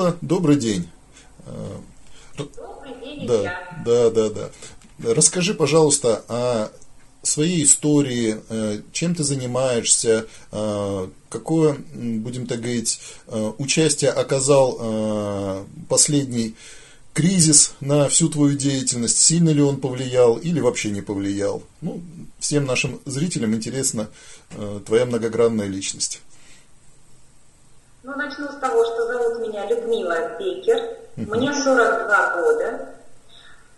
Людмила, добрый день. Добрый день, да, да, да, да. Расскажи, пожалуйста, о своей истории, э, чем ты занимаешься, э, какое, будем так говорить, э, участие оказал последний кризис на всю твою деятельность, сильно ли он повлиял или вообще не повлиял. Ну, всем нашим зрителям интересна твоя многогранная личность. Ну, начну с того, что зовут меня Людмила Бекер. Мне 42 года.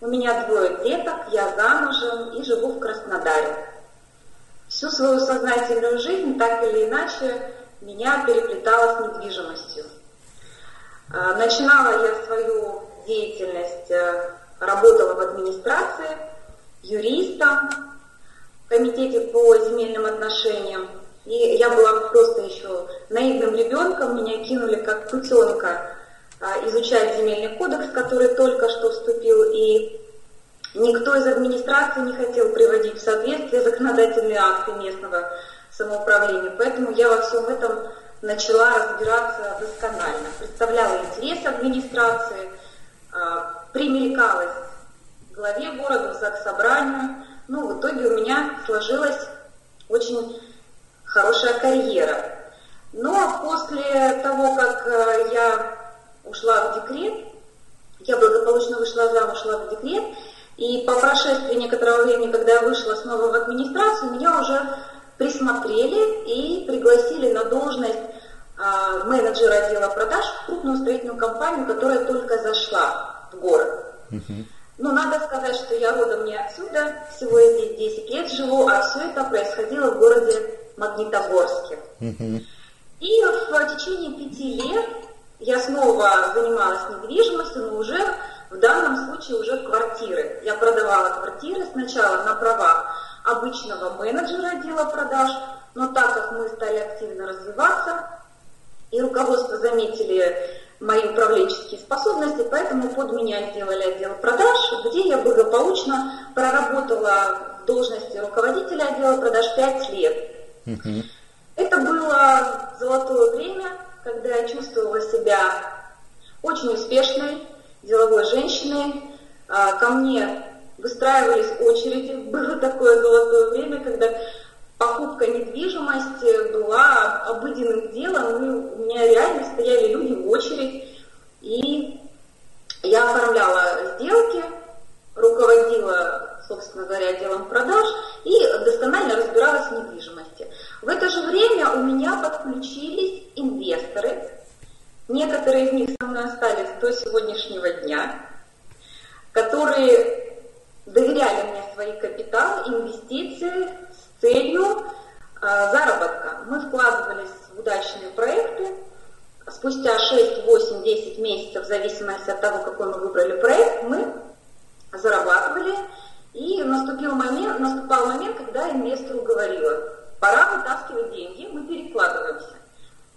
У меня двое деток, я замужем и живу в Краснодаре. Всю свою сознательную жизнь так или иначе меня переплетала с недвижимостью. А, начинала я свою деятельность, э, работала в администрации, юристом, в комитете по земельным отношениям. И я была просто еще наивным ребенком, меня кинули как путенка а, изучать земельный кодекс, который только что вступил, и никто из администрации не хотел приводить в соответствие законодательные акты местного самоуправления. Поэтому я во всем этом начала разбираться досконально. Представляла интерес администрации, а, примелькалась главе города, в заксобранию. Ну, в итоге у меня сложилась очень хорошая карьера. Но после того, как э, я ушла в декрет, я благополучно вышла замуж, ушла в декрет, и по прошествии некоторого времени, когда я вышла снова в администрацию, меня уже присмотрели и пригласили на должность а, менеджера отдела продаж в крупную строительную компанию, которая только зашла в город. Uh-huh. Ну, надо сказать, что я родом не отсюда, всего я здесь 10 лет живу, а все это происходило в городе Магнитогорске. Uh-huh. И в течение пяти лет я снова занималась недвижимостью, но уже в данном случае уже квартиры. Я продавала квартиры сначала на правах обычного менеджера отдела продаж, но так как мы стали активно развиваться, и руководство заметили мои управленческие способности, поэтому под меня сделали отдел продаж, где я благополучно проработала в должности руководителя отдела продаж 5 лет. Это было золотое время, когда я чувствовала себя очень успешной, деловой женщиной. А, ко мне выстраивались очереди. Было такое золотое время, когда покупка недвижимости была обыденным делом. И у меня реально стояли люди в очередь. И я оформляла сделки, руководила, собственно говоря, отделом продаж и досконально разбиралась в недвижимости. В это же время у меня подключились инвесторы. Некоторые из них со мной остались до сегодняшнего дня, которые доверяли мне свои капиталы, инвестиции с целью э, заработка. Мы вкладывались в удачные проекты. Спустя 6, 8, 10 месяцев, в зависимости от того, какой мы выбрали проект, мы зарабатывали. Наступил момент, наступал момент, когда инвестору говорила, пора вытаскивать деньги, мы перекладываемся.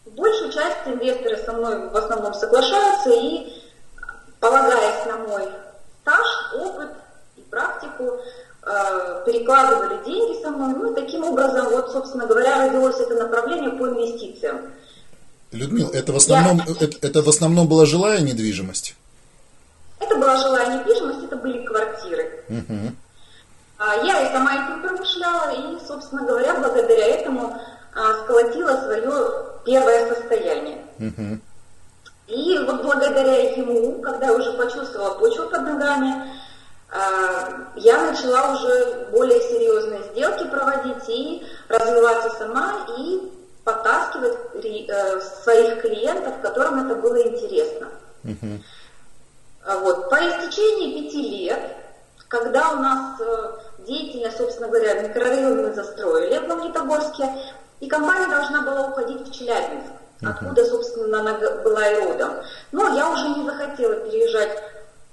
Большую часть инвесторы со мной в основном соглашаются и, полагаясь на мой стаж, опыт и практику, э, перекладывали деньги со мной. Ну, и таким образом, вот, собственно говоря, родилось это направление по инвестициям. Людмила, это в основном, Я... это, это в основном была жилая недвижимость? Это была жилая недвижимость, это были квартиры. Угу. Я и сама этим промышляла, и, собственно говоря, благодаря этому а, сколотила свое первое состояние. Угу. И вот благодаря ему, когда я уже почувствовала почву под ногами, а, я начала уже более серьезные сделки проводить и развиваться сама, и подтаскивать э, своих клиентов, которым это было интересно. Угу. Вот. По истечении пяти лет, когда у нас э, деятельность, собственно говоря, микрорайон мы застроили в Магнитогорске, и компания должна была уходить в Челябинск, uh-huh. откуда, собственно, она была и родом. Но я уже не захотела переезжать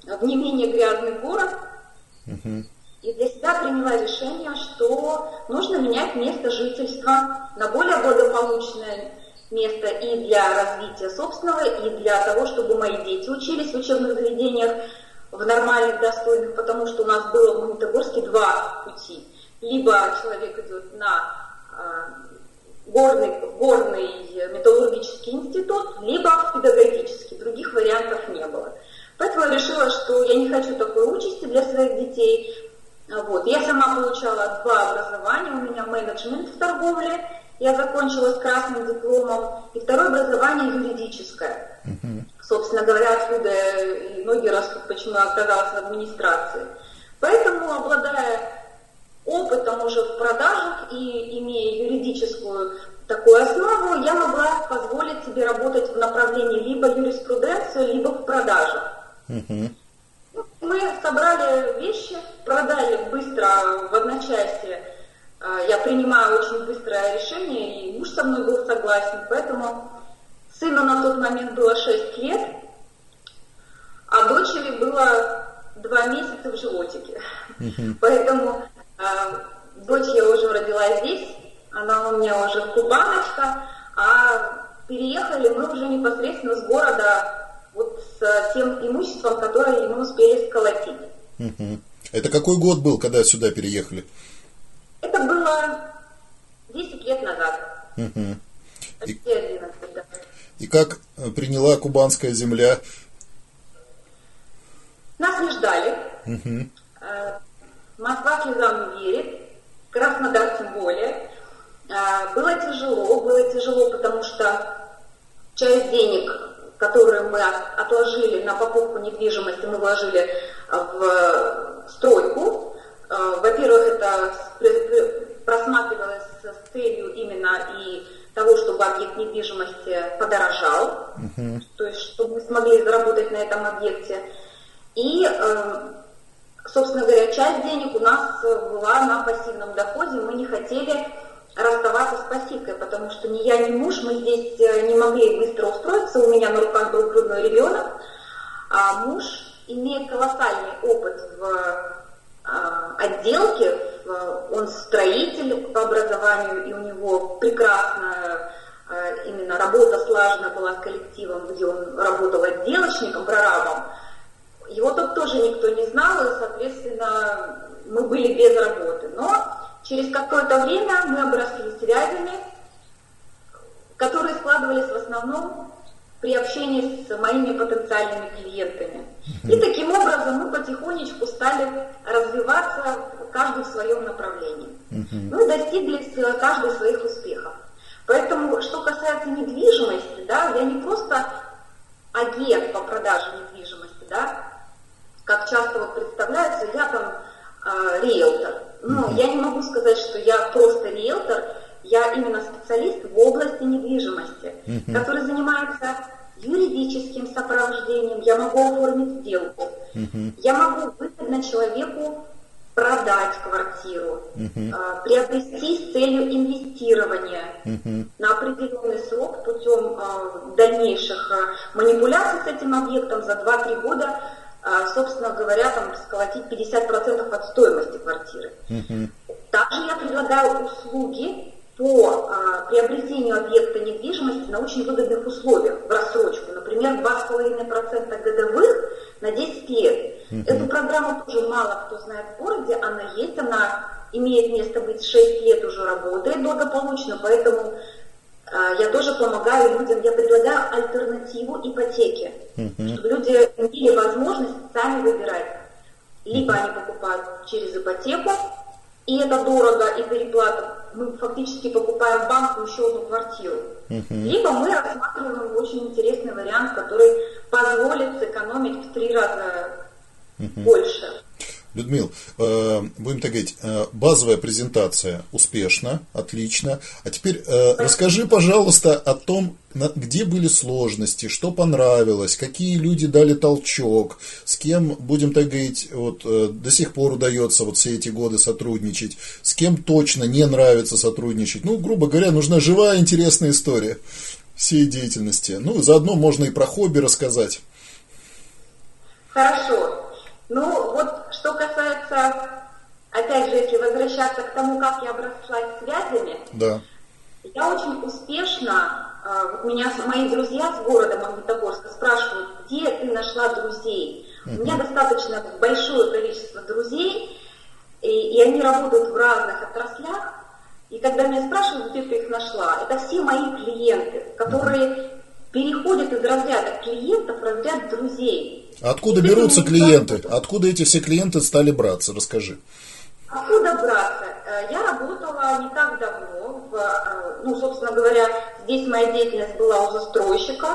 в не менее грязный город, uh-huh. и для себя приняла решение, что нужно менять место жительства на более благополучное место и для развития собственного, и для того, чтобы мои дети учились в учебных заведениях в нормальных, достойных, потому что у нас было в Магнитогорске два пути. Либо человек идет на горный, горный металлургический институт, либо в педагогический. Других вариантов не было. Поэтому я решила, что я не хочу такой участи для своих детей. Вот. Я сама получала два образования. У меня менеджмент в торговле. Я закончила с красным дипломом. И второе образование юридическое. Uh-huh. Собственно говоря, отсюда и ноги растут, почему я оказалась в администрации. Поэтому, обладая опытом уже в продажах и имея юридическую такую основу, я могла позволить себе работать в направлении либо юриспруденцию, либо в продажах. Угу. Мы собрали вещи, продали быстро в одночасье. А, я принимаю очень быстрое решение, и муж со мной был согласен, поэтому сыну на тот момент было 6 лет, а дочери было 2 месяца в животике. Угу. Поэтому э, дочь я уже родила здесь, она у меня уже кубаночка, а переехали мы уже непосредственно с города вот с тем имуществом, которое мы успели сколотить. Угу. Это какой год был, когда сюда переехали? Это было 10 лет назад. Угу. И, 11, да. И как э, приняла кубанская земля? Нас не ждали. Угу. Москва слезам не верит, Краснодар тем более. Э, было тяжело, было тяжело, потому что часть денег которые мы отложили на покупку недвижимости, мы вложили в стройку. Во-первых, это просматривалось с целью именно и того, чтобы объект недвижимости подорожал, uh-huh. то есть чтобы мы смогли заработать на этом объекте. И, э, собственно говоря, часть денег у нас была на пассивном доходе, мы не хотели расставаться с пассивкой, потому что ни я, ни муж, мы здесь э, не могли быстро устроиться, у меня на руках был грудной ребенок, а муж имеет колоссальный опыт в а, отделке, он строитель по образованию, и у него прекрасная а, именно работа слажена была с коллективом, где он работал отделочником, прорабом. Его тут тоже никто не знал, и, соответственно, мы были без работы. Но Через какое-то время мы обросли связями, которые складывались в основном при общении с моими потенциальными клиентами. И таким образом мы потихонечку стали развиваться каждый в своем направлении. Мы достигли каждый своих успехов. Поэтому, что касается недвижимости, да, я не просто агент по продаже недвижимости, да, как часто вот представляется, я там э, риэлтор. Ну, я не могу сказать, что я просто риэлтор, я именно специалист в области недвижимости, uh-huh. который занимается юридическим сопровождением, я могу оформить сделку, uh-huh. я могу выгодно человеку продать квартиру, uh-huh. приобрести с целью инвестирования uh-huh. на определенный срок путем э, дальнейших э, манипуляций с этим объектом за 2-3 года а, собственно говоря, там, сколотить 50% от стоимости квартиры. Uh-huh. Также я предлагаю услуги по а, приобретению объекта недвижимости на очень выгодных условиях, в рассрочку. Например, 2,5% годовых на 10 лет. Uh-huh. Эту программу тоже мало кто знает в городе, она есть, она имеет место быть 6 лет уже работает благополучно, поэтому а, я тоже помогаю людям, я предлагаю альтернативу ипотеке, uh-huh. чтобы люди имели возможность сами выбирать. Либо они покупают через ипотеку, и это дорого, и переплата. Мы фактически покупаем банку еще одну квартиру. Uh-huh. Либо мы рассматриваем очень интересный вариант, который позволит сэкономить в три раза uh-huh. больше. Людмил, э, будем так говорить, э, базовая презентация успешна, отлично. А теперь э, расскажи, пожалуйста, о том, где были сложности, что понравилось, какие люди дали толчок, с кем, будем так говорить, вот, до сих пор удается вот все эти годы сотрудничать, с кем точно не нравится сотрудничать. Ну, грубо говоря, нужна живая, интересная история всей деятельности. Ну, заодно можно и про хобби рассказать. Хорошо. Ну, вот что касается, опять же, если возвращаться к тому, как я оброслась связями, да. я очень успешно, а, вот меня мои друзья с города Магнитогорска спрашивают, где ты нашла друзей? Uh-huh. У меня достаточно большое количество друзей, и, и они работают в разных отраслях, и когда меня спрашивают, где ты их нашла, это все мои клиенты, которые переходят из разряда клиентов в разряд друзей. Откуда берутся клиенты? Откуда эти все клиенты стали браться? Расскажи. Откуда браться? Э, я работала не так давно, в, э, ну, собственно говоря, здесь моя деятельность была у застройщика.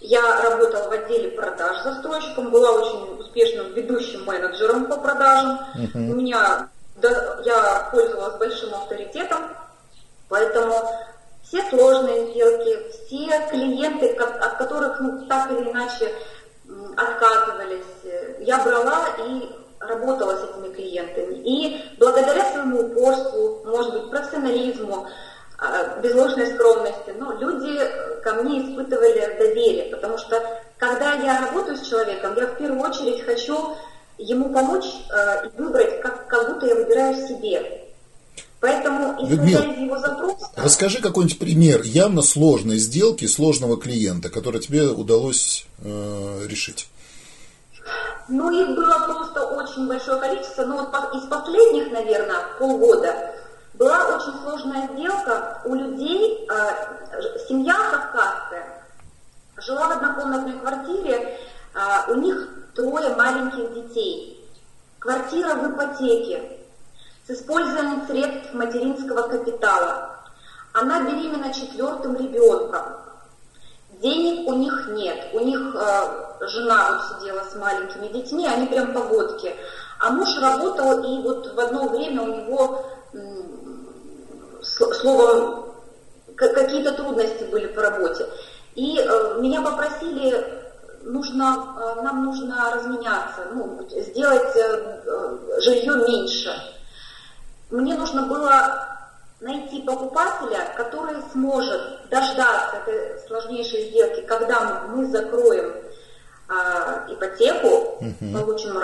Я работала в отделе продаж застройщиком, была очень успешным ведущим менеджером по продажам. Uh-huh. У меня да, я пользовалась большим авторитетом, поэтому все сложные сделки, все клиенты, от которых ну, так или иначе отказывались, э, я брала и работала с этими клиентами. И благодаря своему упорству, может быть, профессионализму, а, без ложной скромности, но люди ко мне испытывали доверие, потому что когда я работаю с человеком, я в первую очередь хочу ему помочь э, и выбрать, как, как будто я выбираю себе. Поэтому, исходя из его запроса... Расскажи какой-нибудь пример явно сложной сделки, сложного клиента, который тебе удалось э, решить. Ну, их было просто очень большое количество, но вот из последних, наверное, полгода была очень сложная сделка у людей, э, семья кавказская, жила в однокомнатной квартире, э, у них трое маленьких детей, квартира в ипотеке, с использованием средств материнского капитала. Она беременна четвертым ребенком. Денег у них нет. У них э, жена вот сидела с маленькими детьми, они прям погодки. А муж работал, и вот в одно время у него, словом, какие-то трудности были по работе. И э, меня попросили нужно, э, нам нужно разменяться, ну, сделать э, э, жилье меньше. Мне нужно было найти покупателя, который сможет дождаться этой сложнейшей сделки, когда мы закроем а, ипотеку, угу. получим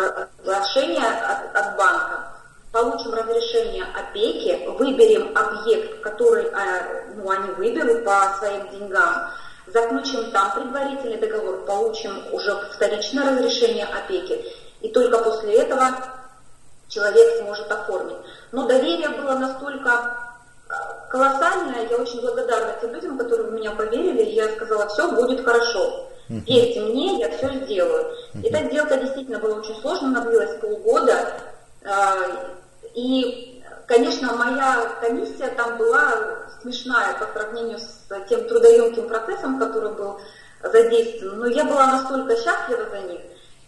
разрешение от, от банка, получим разрешение опеки, выберем объект, который а, ну, они выберут по своим деньгам, заключим там предварительный договор, получим уже вторичное разрешение опеки, и только после этого человек сможет оформить. Но доверие было настолько э, колоссальное, я очень благодарна тем людям, которые в меня поверили, и я сказала, все будет хорошо. Верьте мне, я все сделаю. Эта сделка действительно была очень сложная, она длилась полгода. Э, и, конечно, моя комиссия там была смешная по сравнению с тем трудоемким процессом, который был задействован. Но я была настолько счастлива за них.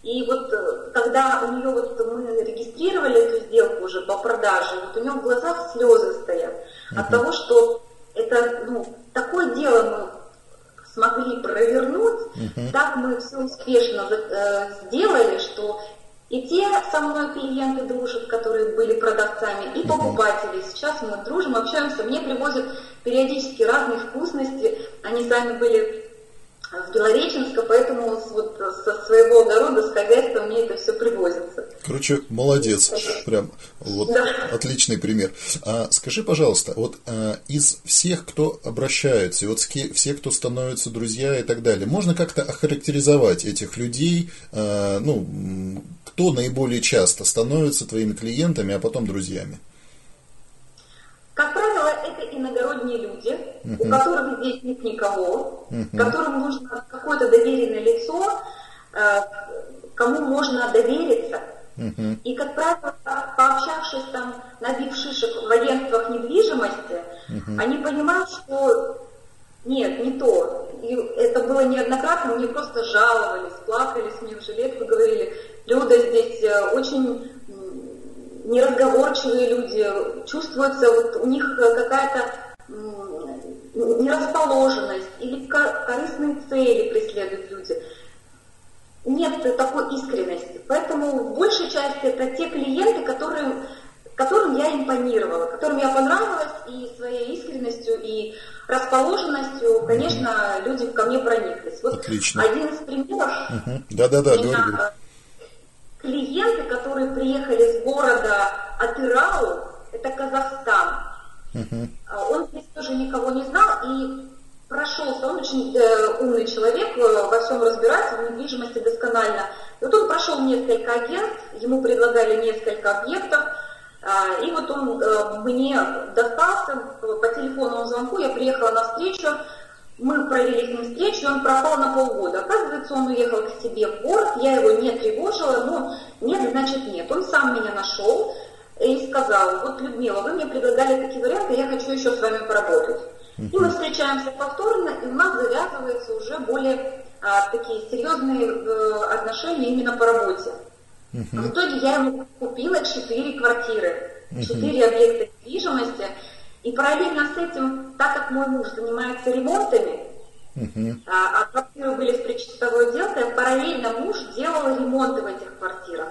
И вот э, когда у нее вот мы регистрировали эту сделку уже по продаже, вот у нее в глазах слезы стоят uh-huh. от того, что это ну, такое дело мы смогли провернуть, uh-huh. так мы все успешно э, сделали, что и те со мной клиенты дружат, которые были продавцами, и покупатели. Сейчас мы дружим, общаемся. Мне привозят периодически разные вкусности. Они сами были в Белореченска, поэтому вот со своего огорода, с хозяйства мне это все привозится. Короче, молодец, прям вот да. отличный пример. А, скажи, пожалуйста, вот а, из всех, кто обращается, и вот все, кто становятся друзья и так далее, можно как-то охарактеризовать этих людей, а, ну, кто наиболее часто становится твоими клиентами, а потом друзьями? Как правило, это иногородние люди, uh-huh. у которых здесь нет никого, uh-huh. которым нужно какое-то доверенное лицо, э, кому можно довериться. Uh-huh. И, как правило, пообщавшись там, набив шишек в агентствах недвижимости, uh-huh. они понимают, что нет, не то. И это было неоднократно, мне просто жаловались, плакались мне в жилетку, говорили, Люда здесь э, очень неразговорчивые люди, чувствуется вот у них какая-то нерасположенность или корыстные цели преследуют люди. Нет такой искренности. Поэтому в большей части это те клиенты, которым, которым я импонировала, которым я понравилась и своей искренностью, и расположенностью, конечно, люди ко мне прониклись. Вот Отлично. один из примеров. Угу. Да-да-да, говори, говори клиенты, которые приехали с города Атырау, это Казахстан. Uh-huh. Он тоже никого не знал и прошелся. Он очень э, умный человек, э, во всем разбирается, в недвижимости досконально. И вот он прошел несколько агентств, ему предлагали несколько объектов. И вот он мне достался по телефонному звонку, я приехала на встречу, мы провели с ним встречу, он пропал на полгода. Оказывается, он уехал к себе в город, я его не тревожила, но нет, значит нет. Он сам меня нашел и сказал, вот, Людмила, вы мне предлагали такие варианты, я хочу еще с вами поработать. И мы встречаемся повторно, и у нас завязываются уже более а, такие серьезные э, отношения именно по работе. В итоге я ему купила четыре квартиры, четыре объекта недвижимости, и параллельно с этим, так как мой муж занимается ремонтами, uh-huh. а, а квартиры были в причастовой отделке, параллельно муж делал ремонты в этих квартирах.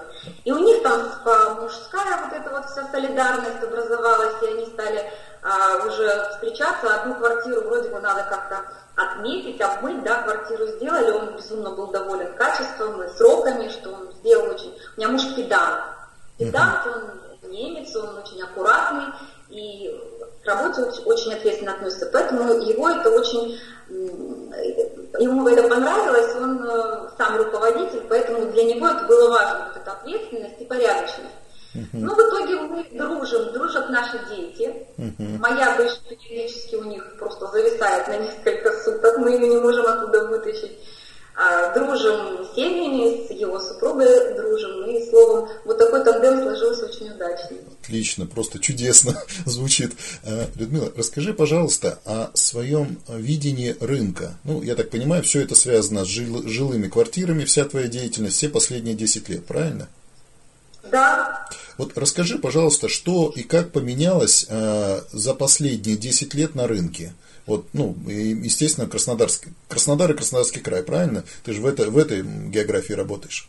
Них там мужская вот эта вот вся солидарность образовалась, и они стали а, уже встречаться. Одну квартиру вроде бы надо как-то отметить, обмыть, да, квартиру сделали, он безумно был доволен качеством и сроками, что он сделал очень... У меня муж педант. Педант, он немец, он очень аккуратный, и к работе очень ответственно относится. Поэтому его это очень, ему это понравилось, он э, сам руководитель, поэтому для него это было важно, вот эта ответственность и порядочность. Uh-huh. Ну, в итоге мы дружим, дружат наши дети. Uh-huh. Моя дочь периодически у них просто зависает на несколько суток, мы ее не можем оттуда вытащить. А, дружим с семьями, с его супругой дружим, и словом, вот такой тандем сложился очень удачный. Отлично, просто чудесно звучит. А, Людмила, расскажи, пожалуйста, о своем видении рынка. Ну, я так понимаю, все это связано с жил, жилыми квартирами, вся твоя деятельность, все последние 10 лет, правильно? Да. Вот расскажи, пожалуйста, что и как поменялось э, за последние 10 лет на рынке? Вот, ну, естественно, Краснодарский, Краснодар и Краснодарский край, правильно? Ты же в, это, в этой географии работаешь.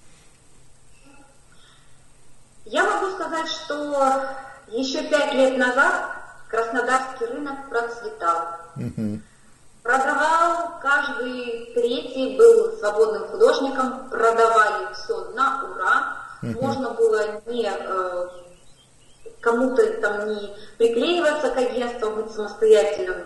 Я могу сказать, что еще пять лет назад Краснодарский рынок процветал. Угу. Продавал каждый третий, был свободным художником, продавали все на ура. Угу. Можно было не э, кому-то там не приклеиваться к агентству, быть самостоятельным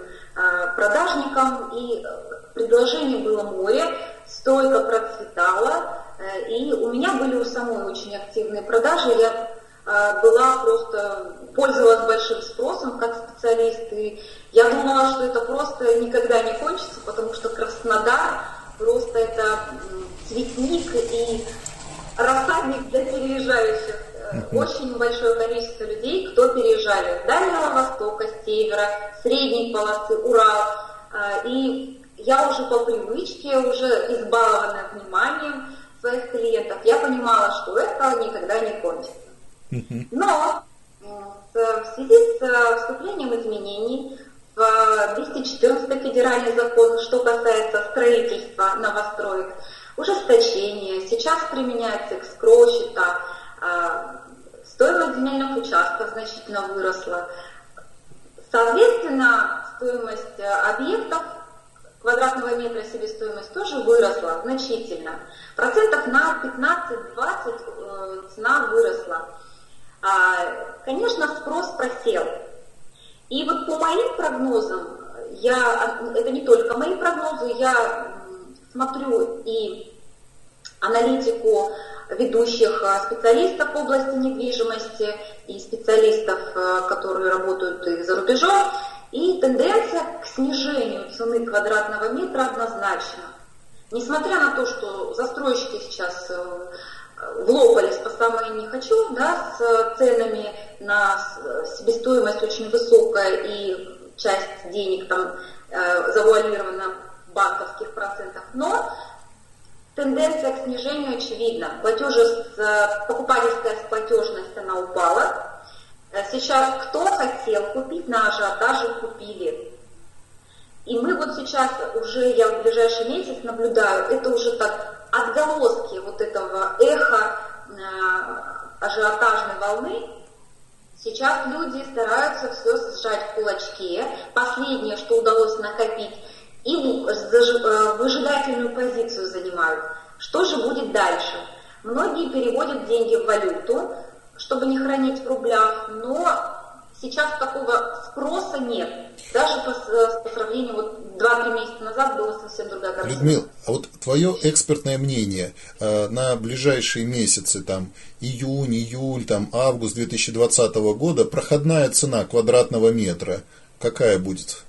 продажникам, и предложений было море, стойко процветала, э, и у меня были у самой очень активные продажи, я э, была просто, пользовалась большим спросом как специалист, и я думала, что это просто никогда не кончится, потому что Краснодар просто это цветник и рассадник для переезжающих очень большое количество людей, кто переезжали с Дальнего Востока, с Севера, Средней полосы, Урал. А, и я уже по привычке, уже избалованная вниманием своих клиентов, я понимала, что это никогда не кончится. Но в связи с вступлением изменений в 214 федеральный закон, что касается строительства новостроек, ужесточения, сейчас применяется экскроу счета, а, стоимость земельных участков значительно выросла. Соответственно, стоимость э, объектов квадратного метра себестоимость тоже выросла значительно. Процентов на 15-20 э, цена выросла. А, конечно, спрос просел. И вот по моим прогнозам, я, это не только мои прогнозы, я смотрю и аналитику ведущих а, специалистов в области недвижимости и специалистов, а, которые работают и за рубежом. И тенденция к снижению цены квадратного метра однозначно. Несмотря на то, что застройщики сейчас э, влопались по самое не хочу, да, с ценами на себестоимость очень высокая и часть денег там э, завуалирована банковских процентах, но Тенденция к снижению очевидна. Платежи, покупательская платежность она упала. Э, сейчас кто хотел купить на ажиотаже, купили. И мы вот сейчас уже, я в ближайший месяц наблюдаю, это уже так отголоски вот этого эха э, ажиотажной волны. Сейчас люди стараются все сжать в кулачке. Последнее, что удалось накопить, и э, выжидательную позицию занимают. Что же будет дальше? Многие переводят деньги в валюту, чтобы не хранить в рублях, но сейчас такого спроса нет. Даже по, по сравнению, вот 2-3 месяца назад была совсем другая картина. Людмил, а вот твое экспертное мнение э, на ближайшие месяцы, там, июнь, июль, там, август 2020 года, проходная цена квадратного метра какая будет?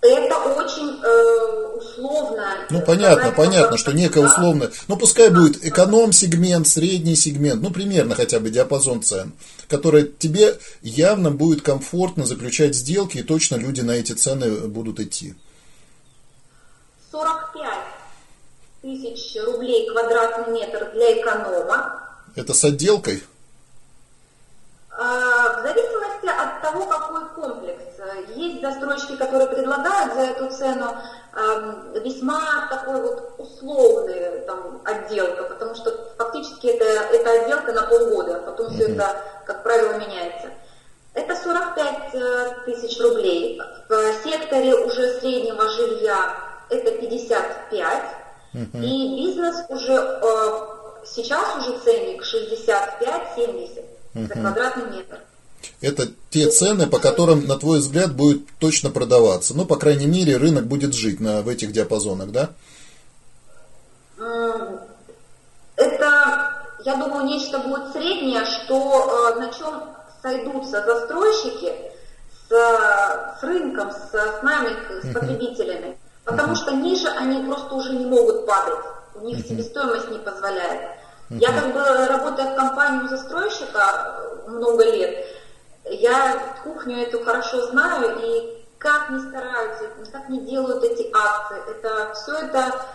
Это очень э, условно. Ну, понятно, понятно, что некое условное. Ну, пускай будет эконом-сегмент, средний сегмент, ну, примерно хотя бы диапазон цен, который тебе явно будет комфортно заключать сделки, и точно люди на эти цены будут идти. 45 тысяч рублей квадратный метр для эконома. Это с отделкой? А, в зависимости от того, какой комплекс. Есть застройщики, которые предлагают за эту цену весьма такой вот условный там, отделка, потому что фактически это, это отделка на полгода, а потом mm-hmm. все это, как правило, меняется. Это 45 э, тысяч рублей. В секторе уже среднего жилья это 55. Mm-hmm. И бизнес уже э, сейчас уже ценник 65-70 за квадратный метр. Это те цены, по которым, на твой взгляд, будет точно продаваться. Ну, по крайней мере, рынок будет жить на, в этих диапазонах, да? Это, я думаю, нечто будет среднее, что э, на чем сойдутся застройщики с, с рынком, с, с нами, с потребителями. Потому что ниже они просто уже не могут падать. У них себестоимость не позволяет. Я как бы работая в компании застройщика много лет, я кухню эту хорошо знаю, и как не стараются, как не делают эти акции, это все это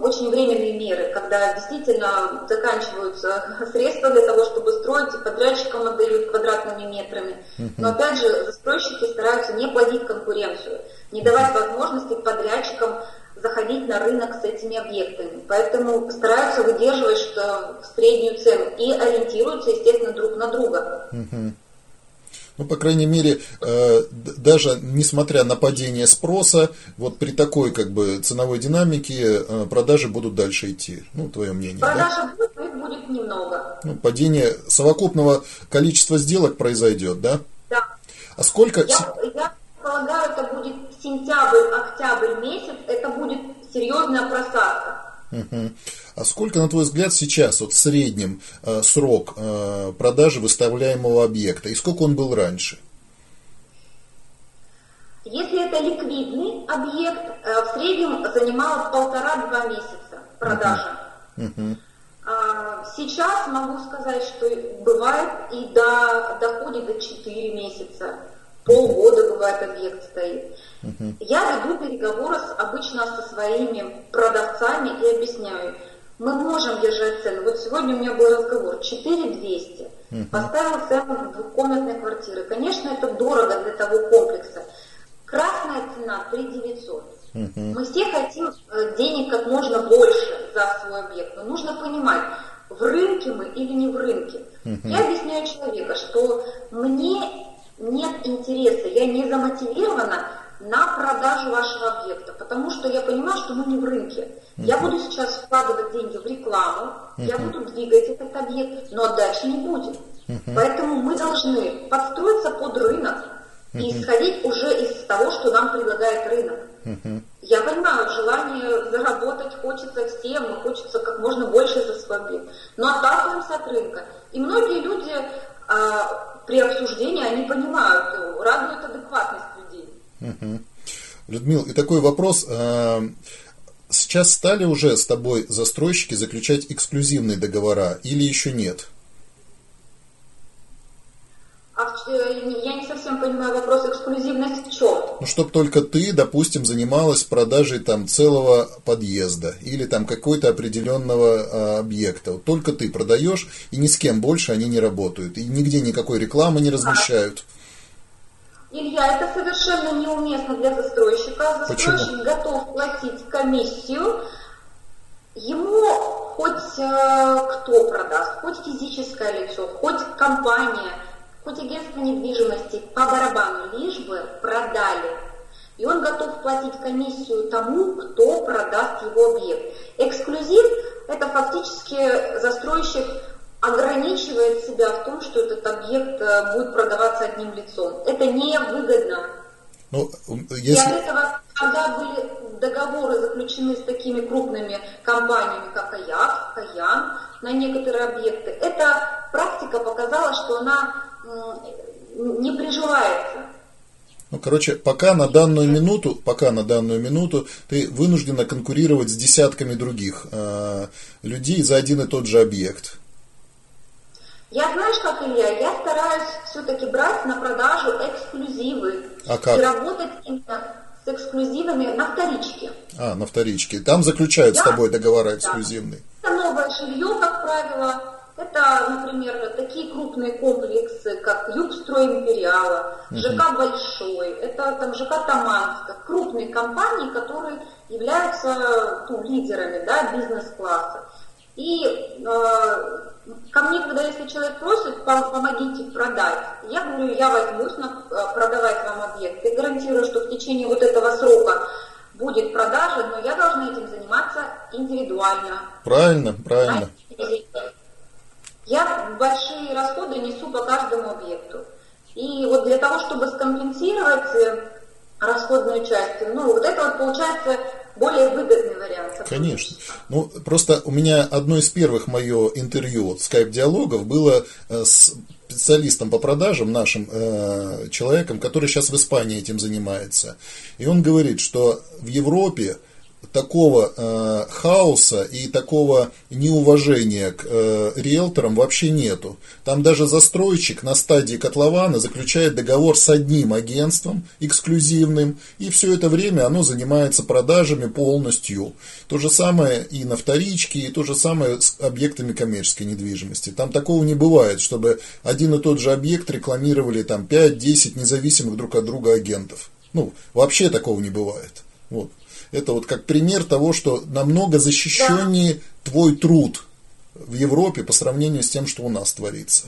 очень временные меры, когда действительно заканчиваются средства для того, чтобы строить, и подрядчикам отдают квадратными метрами. Но опять же, застройщики стараются не плодить конкуренцию, не давать возможности подрядчикам заходить на рынок с этими объектами. Поэтому стараются выдерживать что, среднюю цену и ориентируются, естественно, друг на друга. Ну, по крайней мере, э, даже несмотря на падение спроса, вот при такой как бы ценовой динамике э, продажи будут дальше идти. Ну, твое мнение. Продажи да? будет, их будет немного. Ну, падение совокупного количества сделок произойдет, да? Да. А сколько... Я, я полагаю, это будет сентябрь, октябрь месяц, это будет серьезная просадка. Угу. А сколько, на твой взгляд, сейчас вот в среднем э, срок э, продажи выставляемого объекта и сколько он был раньше? Если это ликвидный объект, э, в среднем занимал полтора-два месяца продажа. Угу. Угу. Сейчас могу сказать, что бывает и до, доходит до 4 месяца полгода бывает объект стоит. Я веду переговоры с, обычно со своими продавцами и объясняю, мы можем держать цену. Вот сегодня у меня был разговор, 4200. Uh-huh. Поставил цену двухкомнатной квартиры. Конечно, это дорого для того комплекса. Красная цена 3900. Uh-huh. Мы все хотим э, денег как можно больше за свой объект. Но нужно понимать, в рынке мы или не в рынке. Я объясняю человека, что мне нет интереса, я не замотивирована на продажу вашего объекта, потому что я понимаю, что мы не в рынке. Uh-huh. Я буду сейчас вкладывать деньги в рекламу, uh-huh. я буду двигать этот объект, но отдачи не будет. Uh-huh. Поэтому мы должны подстроиться под рынок uh-huh. и исходить уже из того, что нам предлагает рынок. Uh-huh. Я понимаю, желание заработать хочется всем, хочется как можно больше за свой объект, но отталкиваемся от рынка. И многие люди а, при обсуждении они понимают, радует адекватность людей. Угу. Людмил, и такой вопрос. А, сейчас стали уже с тобой застройщики заключать эксклюзивные договора или еще нет? А я не совсем понимаю вопрос эксклюзивность в чем? Ну, чтобы только ты, допустим, занималась продажей там целого подъезда или там какой-то определенного а, объекта. Вот только ты продаешь, и ни с кем больше они не работают. И нигде никакой рекламы не размещают. Илья, это совершенно неуместно для застройщика. Застройщик Почему? готов платить комиссию. Ему хоть э, кто продаст, хоть физическое лицо, хоть компания – Хоть агентство недвижимости по барабану, лишь бы продали. И он готов платить комиссию тому, кто продаст его объект. Эксклюзив – это фактически застройщик ограничивает себя в том, что этот объект э, будет продаваться одним лицом. Это невыгодно. Ну, если... И от этого, когда были договоры заключены с такими крупными компаниями, как Аяк, Каян, на некоторые объекты, эта практика показала, что она не приживается. Ну, короче, пока на данную минуту, пока на данную минуту ты вынуждена конкурировать с десятками других э, людей за один и тот же объект. Я знаешь как, Илья, я стараюсь все-таки брать на продажу эксклюзивы. А как? И работать именно с эксклюзивами на вторичке. А, на вторичке. Там заключают я, с тобой договора эксклюзивные. Да. Это новое жилье, как правило, это, например, такие крупные комплексы, как Югстрой Империала, ЖК Большой, это там ЖК Таманска, крупные компании, которые являются ну, лидерами да, бизнес-класса. И э, ко мне, когда если человек просит, помогите продать, я говорю, я возьмусь на, э, продавать вам объект и гарантирую, что в течение вот этого срока будет продажа, но я должна этим заниматься индивидуально. Правильно, правильно. Я большие расходы несу по каждому объекту. И вот для того, чтобы скомпенсировать э, расходную часть, ну, вот это вот получается более выгодный вариант. Конечно. Ну, просто у меня одно из первых мое интервью, скайп-диалогов, было э, с специалистом по продажам, нашим э, человеком, который сейчас в Испании этим занимается. И он говорит, что в Европе такого э, хаоса и такого неуважения к э, риэлторам вообще нету. Там даже застройщик на стадии котлована заключает договор с одним агентством эксклюзивным, и все это время оно занимается продажами полностью. То же самое и на вторичке, и то же самое с объектами коммерческой недвижимости. Там такого не бывает, чтобы один и тот же объект рекламировали там 5-10 независимых друг от друга агентов. Ну, вообще такого не бывает. Вот. Это вот как пример того, что намного защищеннее да. твой труд в Европе по сравнению с тем, что у нас творится.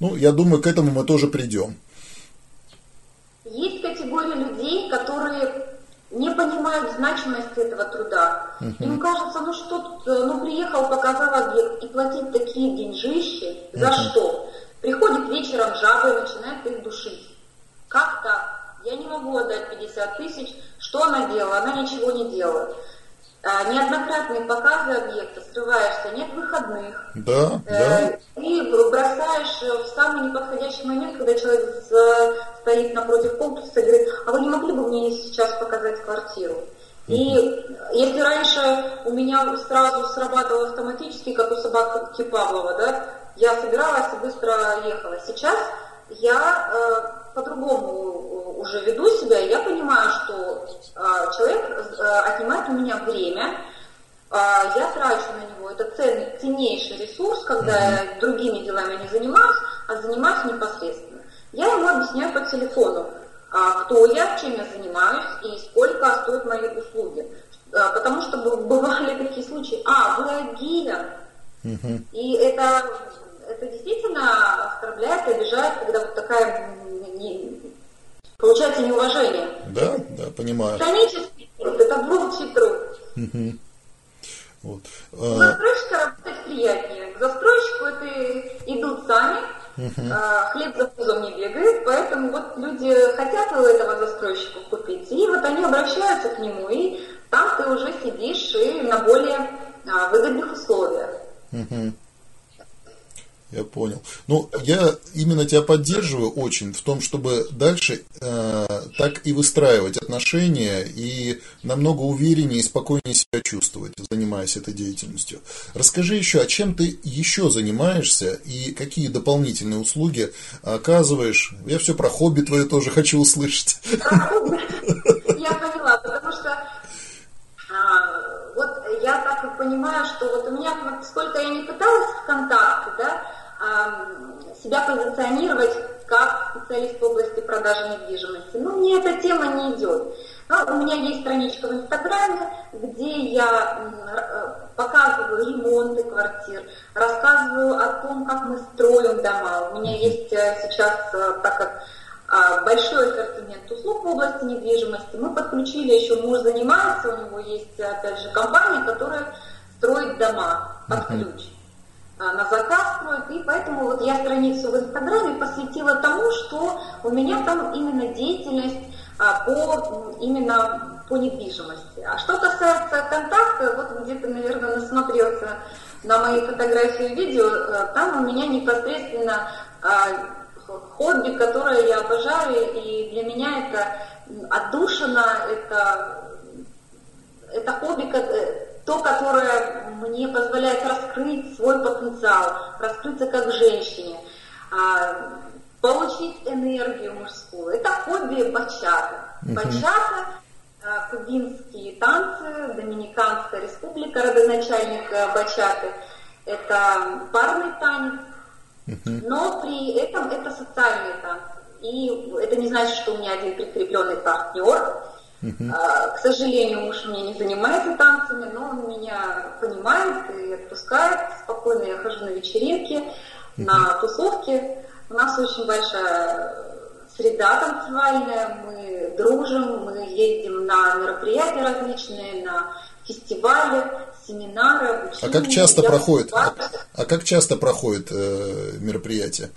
Ну, я думаю, к этому мы тоже придем. Есть категория людей, которые не понимают значимости этого труда. Угу. Им кажется, ну что тут, э, ну приехал, показал объект, и платить такие деньжищи, за угу. что? Приходит вечером жаба и начинает их душить. Как так? Я не могу отдать 50 тысяч. Что она делала? Она ничего не делала. А, неоднократные показы объекта, срываешься, нет выходных. Да, э, да. И бросаешь в самый неподходящий момент, когда человек стоит напротив комплекса и говорит, а вы не могли бы мне сейчас показать квартиру? И если раньше у меня сразу срабатывало автоматически, как у собаки Павлова, да, я собиралась и быстро ехала. Сейчас я э, по-другому уже веду себя, я понимаю, что э, человек э, отнимает у меня время, э, я трачу на него, это ценный, ценнейший ресурс, когда mm-hmm. я другими делами не занимаюсь, а занимаюсь непосредственно. Я ему объясняю по телефону, э, кто я, чем я занимаюсь и сколько стоят мои услуги. Э, потому что бывали такие случаи, а, вы mm-hmm. и это это действительно оскорбляет, обижает, когда вот такая не, получается неуважение. Да, да, понимаю. Хронический труд, это волчий труд. Угу. Вот. У застройщика работать приятнее. К застройщику это идут сами, а, хлеб за пузом не бегает, поэтому вот люди хотят у этого застройщика купить, и вот они обращаются к нему, и там ты уже сидишь и на более а, выгодных условиях. uh я понял. Ну, я именно тебя поддерживаю очень в том, чтобы дальше э, так и выстраивать отношения и намного увереннее и спокойнее себя чувствовать, занимаясь этой деятельностью. Расскажи еще, а чем ты еще занимаешься и какие дополнительные услуги оказываешь? Я все про хобби твое тоже хочу услышать. Я поняла, потому что а, вот я так понимаю, что вот у меня, сколько я не пыталась в контакте, да, себя позиционировать как специалист в области продажи недвижимости. Ну, мне эта тема не идет. Но у меня есть страничка в Инстаграме, где я э, показываю ремонты квартир, рассказываю о том, как мы строим дома. У меня есть э, сейчас, э, так как а, большой ассортимент услуг в области недвижимости, мы подключили еще, муж занимается, у него есть, опять же, компания, которая строит дома под ключ. На заказ строят, и поэтому вот я страницу в Инстаграме посвятила тому, что у меня там именно деятельность по именно по недвижимости. А что касается контакта, вот где-то, наверное, насмотрелся на мои фотографии и видео, э, там у меня непосредственно хобби, которое я обожаю, и для меня это отдушина, это, это хобби, э, то, которое мне позволяет раскрыть свой потенциал, раскрыться как женщине, а, получить энергию мужскую. Это хобби бачата. Бачата, а, кубинские танцы, Доминиканская республика, родоначальник э, бачаты. Это парный танец, но при этом это социальные танцы. И это не значит, что у меня один прикрепленный партнер. А, к сожалению, муж у меня не занимается танцами, но он меня понимает и отпускает. Спокойно я хожу на вечеринки, на тусовки. У нас очень большая среда танцевальная, мы дружим, мы ездим на мероприятия различные, на фестивали, семинары, обучение. А как часто проходит? А, а как часто проходит э, мероприятие?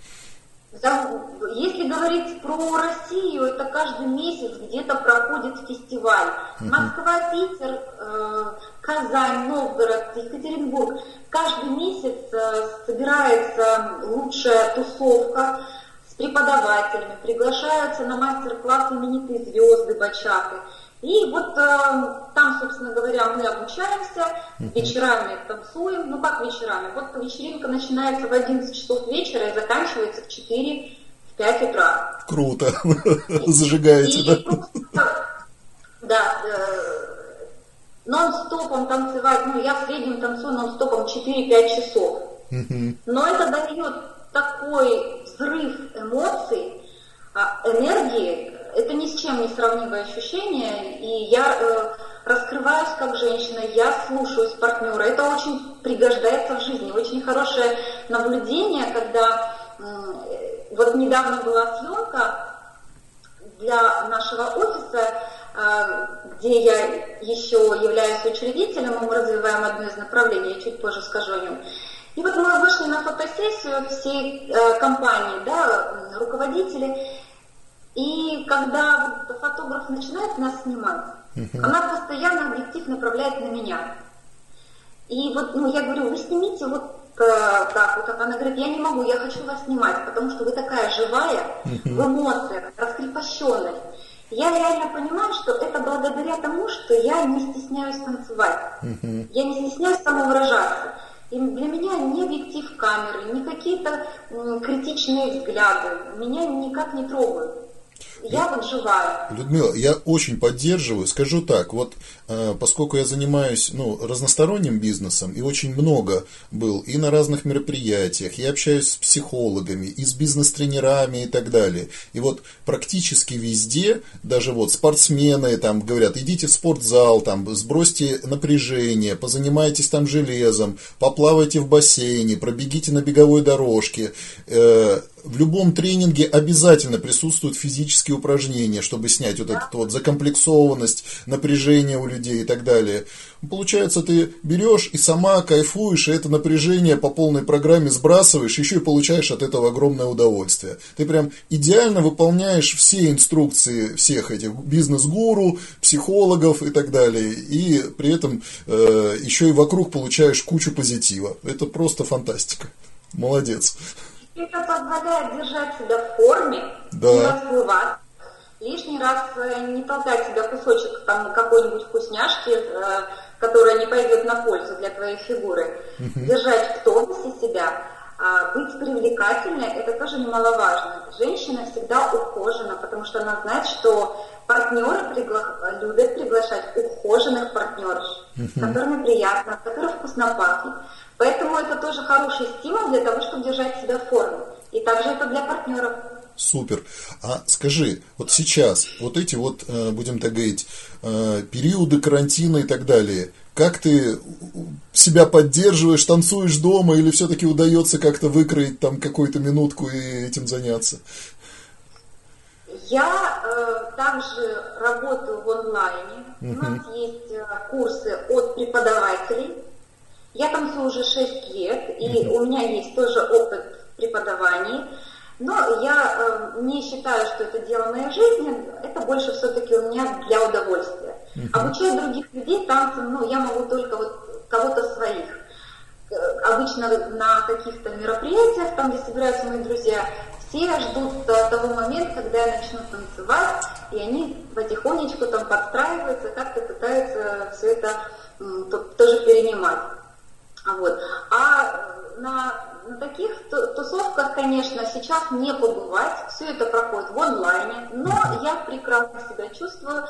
Если говорить про Россию, это каждый месяц где-то проходит фестиваль. uh Москва, Питер, э, Казань, Новгород, Екатеринбург. Каждый месяц э, собирается лучшая тусовка с преподавателями, приглашаются на мастер-класс именитые звезды бачаты. И вот э, там, собственно говоря, мы обучаемся, вечерами танцуем. Ну как вечерами? Вот вечеринка начинается в 11 часов вечера и заканчивается в 4 в 5 утра. Круто. Зажигаете, да? Просто, да. Э, нон-стопом танцевать, ну я в среднем танцую нон-стопом 4-5 часов. Но это дает такой взрыв эмоций, а, энергии, это ни с чем не сравнимое ощущение, и я э, раскрываюсь как женщина, я слушаюсь партнера, это очень пригождается в жизни, очень хорошее наблюдение, когда э, вот недавно была съемка для нашего офиса, э, где я еще являюсь учредителем, и мы развиваем одно из направлений, я чуть позже скажу о нем. И вот мы вышли на фотосессию всей э, компании, да, руководители, и когда фотограф начинает нас снимать, uh-huh. она постоянно объектив направляет на меня. И вот, ну, я говорю, вы снимите вот э, так вот. Она говорит, я не могу, я хочу вас снимать, потому что вы такая живая, uh-huh. в эмоциях, раскрепощенность. Я реально понимаю, что это благодаря тому, что я не стесняюсь танцевать. Uh-huh. Я не стесняюсь самовыражаться. И для меня не объектив камеры, не какие-то критичные взгляды меня никак не трогают. Я вот живая. Людмила, я очень поддерживаю. Скажу так, вот э, поскольку я занимаюсь ну, разносторонним бизнесом и очень много был и на разных мероприятиях, я общаюсь с психологами, и с бизнес-тренерами и так далее. И вот практически везде, даже вот спортсмены там говорят, идите в спортзал, там сбросьте напряжение, позанимайтесь там железом, поплавайте в бассейне, пробегите на беговой дорожке. Э, в любом тренинге обязательно присутствуют физические упражнения, чтобы снять вот эту вот закомплексованность, напряжение у людей и так далее. Получается, ты берешь и сама кайфуешь, и это напряжение по полной программе сбрасываешь, еще и получаешь от этого огромное удовольствие. Ты прям идеально выполняешь все инструкции всех этих бизнес-гуру, психологов и так далее, и при этом э, еще и вокруг получаешь кучу позитива. Это просто фантастика. Молодец. Это позволяет держать себя в форме, да. не расплываться. Лишний раз э, не толкать себя кусочек там какой-нибудь вкусняшки, э, которая не пойдет на пользу для твоей фигуры. Угу. Держать в тонусе себя, а быть привлекательной, это тоже немаловажно. Женщина всегда ухожена, потому что она знает, что партнеры пригла... любят приглашать ухоженных партнеров, угу. с которыми приятно, которые вкусно пахнут. Поэтому это тоже хороший стимул для того, чтобы держать себя в форме. И также это для партнеров. Супер. А скажи, вот сейчас, вот эти вот, э, будем так говорить, э, периоды карантина и так далее, как ты себя поддерживаешь, танцуешь дома или все-таки удается как-то выкроить там какую-то минутку и этим заняться? Я э, также работаю в онлайне. Uh-huh. У нас есть э, курсы от преподавателей Я танцую уже 6 лет, и у меня есть тоже опыт преподавания. Но я э, не считаю, что это дело моей жизни, это больше все-таки у меня для удовольствия. Uh-huh. Обучая других людей танцам, ну, я могу только вот кого-то своих. Э, обычно на каких-то мероприятиях, там, где собираются мои друзья, все ждут того момента, когда я начну танцевать, и они потихонечку там подстраиваются, как-то пытаются все это тоже перенимать. Вот. А на, на таких тусовках, конечно, сейчас не побывать, все это проходит в онлайне, но я прекрасно себя чувствую.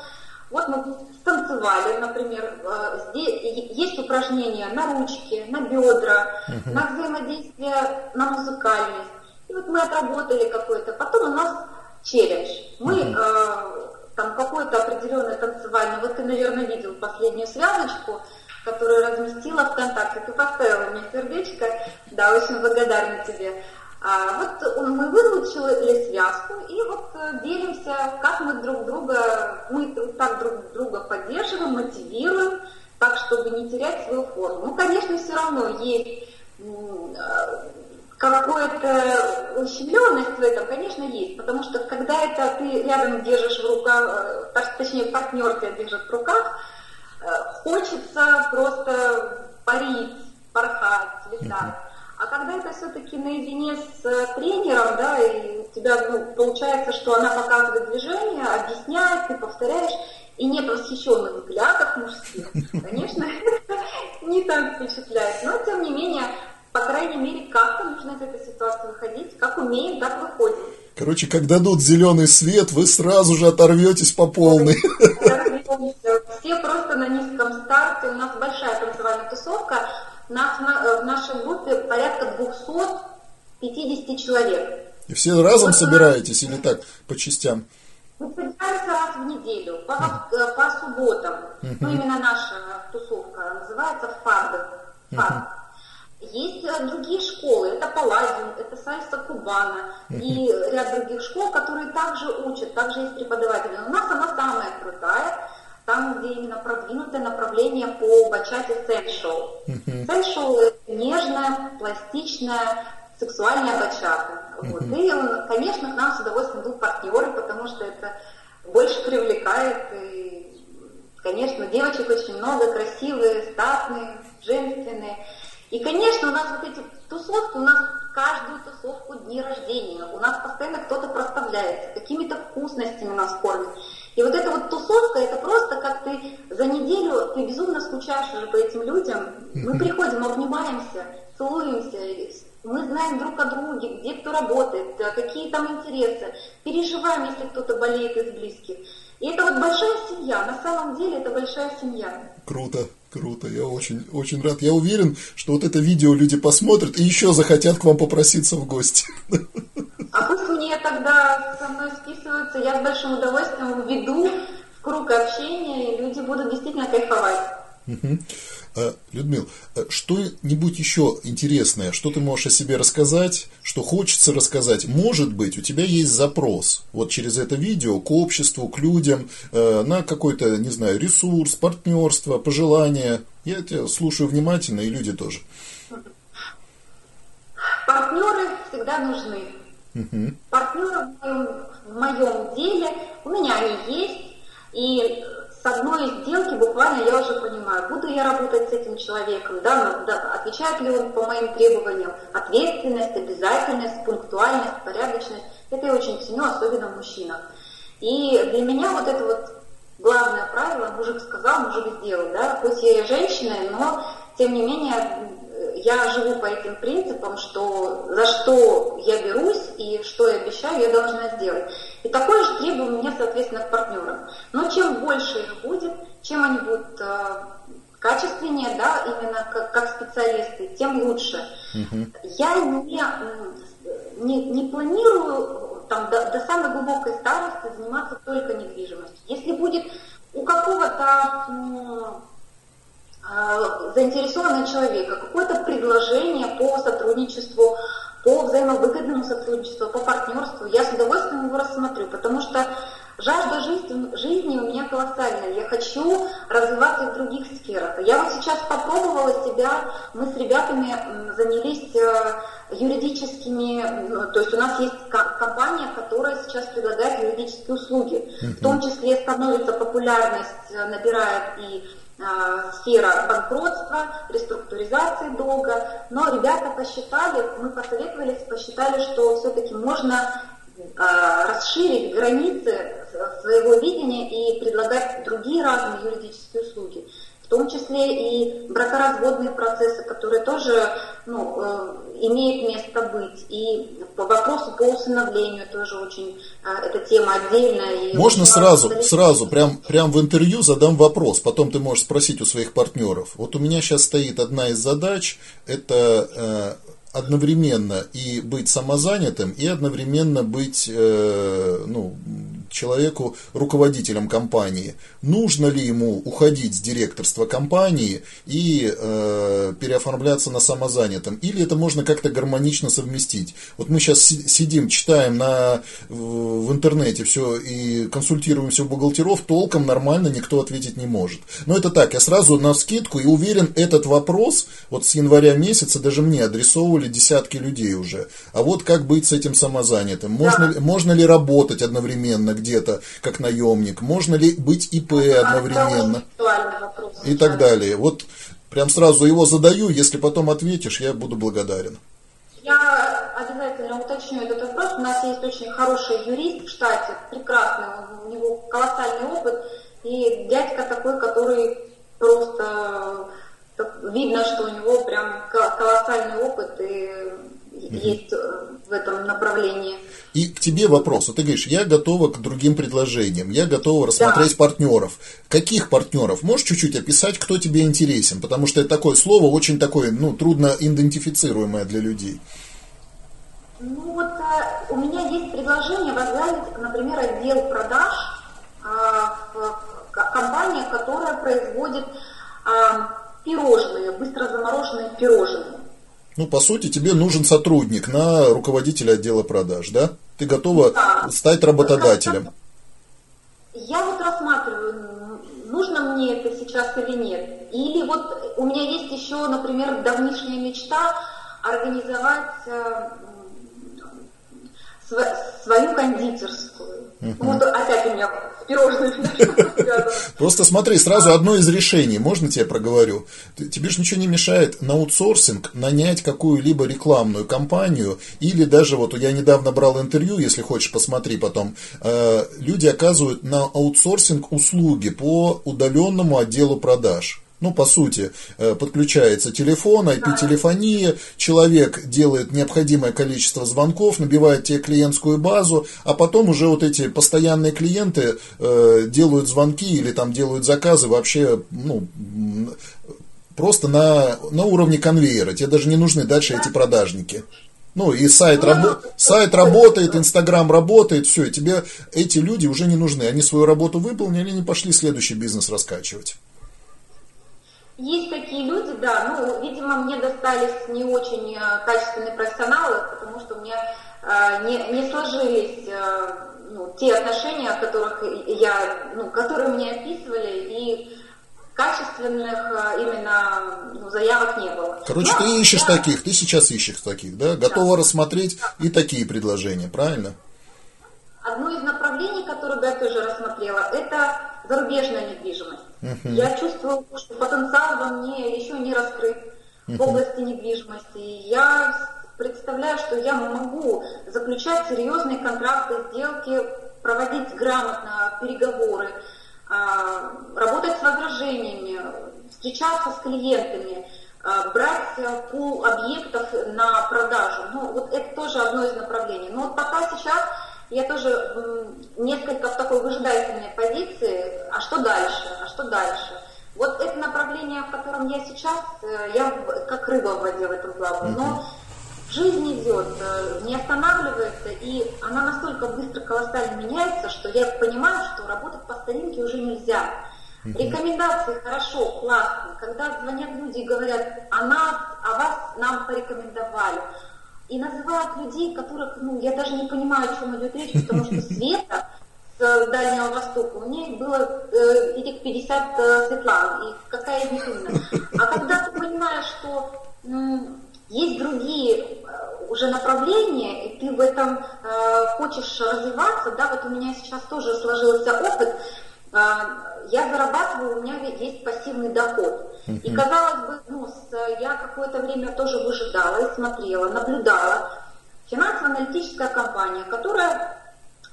Вот мы станцевали, например, э, здесь есть упражнения на ручки, на бедра, uh-huh. на взаимодействие, на музыкальность. И вот мы отработали какой-то, потом у нас челлендж. Мы uh-huh. э, там какой-то определенный танцевальный, вот ты, наверное, видел последнюю связочку, которую разместила ВКонтакте. Ты поставила мне сердечко, да, очень благодарна тебе. А, вот мы выучили связку и вот э, делимся, как мы друг друга, мы так друг друга поддерживаем, мотивируем, так, чтобы не терять свою форму. Ну, конечно, все равно есть э, какая-то ущемленность в этом, конечно, есть, потому что когда это ты рядом держишь в руках, э, точнее, партнер тебя держит в руках, хочется просто парить, порхать, летать. А когда это все-таки наедине с э, тренером, да, и у тебя ну, получается, что она показывает движение, объясняет, ты повторяешь, и нет восхищенных взглядов мужских, конечно, не так впечатляет. Но, тем не менее, по крайней мере, как-то нужно из этой ситуации выходить, как умеем, так выходим. Короче, как дадут зеленый свет, вы сразу же оторветесь по полной. Все просто на низком старте. У нас большая танцевальная тусовка. Нас в нашей группе порядка 250 человек. И все разом вот собираетесь или так, по частям? Мы собираемся раз в неделю, по, uh по субботам. Uh-huh. Ну, именно наша тусовка называется ФАД. ФАД. Uh-huh. Есть э, другие школы, это Палладиум, это Сальса Кубана и ряд других школ, которые также учат, также есть преподаватели. Но у нас она самая крутая, там, где именно продвинутое направление по бачате сеншоу. Сеншоу – нежная, пластичная, сексуальная бачата. Вот. И, конечно, к нам с удовольствием идут партнеры, потому что это больше привлекает. И, конечно, девочек очень много, красивые, статные, женственные. И, конечно, у нас вот эти тусовки, у нас каждую тусовку дни рождения, у нас постоянно кто-то проставляется, какими-то вкусностями нас кормят. И вот эта вот тусовка, это просто как ты за неделю, ты безумно скучаешь уже по этим людям. Мы приходим, обнимаемся, целуемся, мы знаем друг о друге, где кто работает, какие там интересы, переживаем, если кто-то болеет из близких. И это вот большая семья, на самом деле это большая семья. Круто, круто, я очень, очень рад. Я уверен, что вот это видео люди посмотрят и еще захотят к вам попроситься в гости. А пусть мне тогда со мной списываются, я с большим удовольствием введу в круг общения, и люди будут действительно кайфовать. Угу. Людмил, а что-нибудь еще интересное, что ты можешь о себе рассказать, что хочется рассказать? Может быть, у тебя есть запрос вот через это видео к обществу, к людям, э, на какой-то, не знаю, ресурс, партнерство, пожелания. Я тебя слушаю внимательно, и люди тоже. Партнеры всегда нужны. Угу. Партнеры в моем, в моем деле, у меня они есть, и одной сделки буквально я уже понимаю, буду я работать с этим человеком, да, отвечает ли он по моим требованиям, ответственность, обязательность, пунктуальность, порядочность. Это я очень ценю, особенно в мужчинах. И для меня вот это вот главное правило, мужик сказал, мужик сделал, да, хоть я и женщина, но тем не менее я живу по этим принципам, что за что я берусь и что я обещаю, я должна сделать. И такое же требование у меня, соответственно, к партнерам. Но чем больше их будет, чем они будут э, качественнее, да, именно как, как специалисты, тем лучше. Uh-huh. Я не, не, не планирую там, до, до самой глубокой старости заниматься только недвижимостью. Если будет у какого-то заинтересованного человека, какое-то предложение по сотрудничеству, по взаимовыгодному сотрудничеству, по партнерству, я с удовольствием его рассмотрю, потому что Жажда жизни, жизни у меня колоссальная. Я хочу развиваться в других сферах. Я вот сейчас попробовала себя, мы с ребятами занялись э, юридическими, ну, то есть у нас есть компания, которая сейчас предлагает юридические услуги. В том числе становится популярность, э, набирает и сфера банкротства, реструктуризации долга. Но ребята посчитали, мы посоветовались, посчитали, что все-таки можно а, расширить границы своего видения и предлагать другие разные юридические услуги в том числе и бракоразводные процессы, которые тоже ну, э, имеют место быть. И по вопросу по усыновлению тоже очень э, эта тема отдельная. И Можно сразу, сразу, прям, прям в интервью задам вопрос, потом ты можешь спросить у своих партнеров. Вот у меня сейчас стоит одна из задач, это э, одновременно и быть самозанятым, и одновременно быть э, ну, человеку, руководителем компании. Нужно ли ему уходить с директорства компании и э, переоформляться на самозанятым? Или это можно как-то гармонично совместить? Вот мы сейчас сидим, читаем на, в интернете все и консультируемся у бухгалтеров, толком нормально никто ответить не может. Но это так, я сразу на скидку и уверен, этот вопрос вот с января месяца даже мне адресовывали десятки людей уже. А вот как быть с этим самозанятым? Можно, да. можно ли работать одновременно где-то как наемник? Можно ли быть ИП одновременно? И так далее. Вот прям сразу его задаю, если потом ответишь, я буду благодарен. Я обязательно уточню этот вопрос. У нас есть очень хороший юрист в штате, прекрасный, у него колоссальный опыт. И дядька такой, который просто видно, что у него прям колоссальный опыт и есть э, в этом направлении. И к тебе вопрос. Ты говоришь, я готова к другим предложениям, я готова рассмотреть да. партнеров. Каких партнеров? Можешь чуть-чуть описать, кто тебе интересен? Потому что это такое слово очень такое, ну, трудно идентифицируемое для людей. Ну вот а, у меня есть предложение возглавить, например, отдел продаж а, в компании, которая производит а, пирожные, быстро замороженные пирожные. Ну, по сути, тебе нужен сотрудник на руководителя отдела продаж, да? Ты готова да. стать работодателем. Я вот рассматриваю, нужно мне это сейчас или нет. Или вот у меня есть еще, например, давнишняя мечта организовать э, свою кондитерскую. Угу. Вот опять у меня пирожные Просто смотри, сразу одно из решений, можно тебе проговорю? Тебе же ничего не мешает на аутсорсинг нанять какую-либо рекламную кампанию, или даже вот я недавно брал интервью, если хочешь, посмотри потом, э, люди оказывают на аутсорсинг услуги по удаленному отделу продаж. Ну, по сути, э, подключается телефон, IP-телефония, человек делает необходимое количество звонков, набивает тебе клиентскую базу, а потом уже вот эти постоянные клиенты э, делают звонки или там делают заказы вообще, ну, просто на, на уровне конвейера. Тебе даже не нужны дальше эти продажники. Ну, и сайт, рабо- сайт работает, Инстаграм работает, все, и тебе эти люди уже не нужны. Они свою работу выполнили, они пошли следующий бизнес раскачивать. Есть такие люди, да, ну, видимо, мне достались не очень э, качественные профессионалы, потому что у меня э, не, не сложились э, ну, те отношения, о которых я, ну, которые мне описывали, и качественных э, именно ну, заявок не было. Короче, Но, ты ищешь я... таких, ты сейчас ищешь таких, да? Готова да. рассмотреть да. и такие предложения, правильно? Одно из направлений, которое я тоже рассмотрела, это зарубежная недвижимость. Я чувствую, что потенциал во мне еще не раскрыт в области недвижимости. Я представляю, что я могу заключать серьезные контракты, сделки, проводить грамотно переговоры, а, работать с возражениями, встречаться с клиентами, а, брать пул объектов на продажу. Ну, вот это тоже одно из направлений. Но вот пока сейчас я тоже несколько в такой выжидательной позиции, а что дальше, а что дальше. Вот это направление, в котором я сейчас, э, я как рыба в воде в этом плаваю, но жизнь идет, э, не останавливается, и она настолько быстро, колоссально меняется, что я понимаю, что работать по старинке уже нельзя. Рекомендации хорошо, классно. Когда звонят люди и говорят о нас, о вас нам порекомендовали и называют людей, которых, ну, я даже не понимаю, о чем идет речь, потому что Света, с Дальнего Востока, у их было э, этих 50 э, Светлан, и какая из них именно. А когда ты понимаешь, что м, есть другие э, уже направления, и ты в этом э, хочешь развиваться, да, вот у меня сейчас тоже сложился опыт, э, я зарабатываю, у меня есть пассивный доход. Uh-huh. И казалось бы, ну, с, я какое-то время тоже выжидала и смотрела, наблюдала. Финансово-аналитическая компания, которая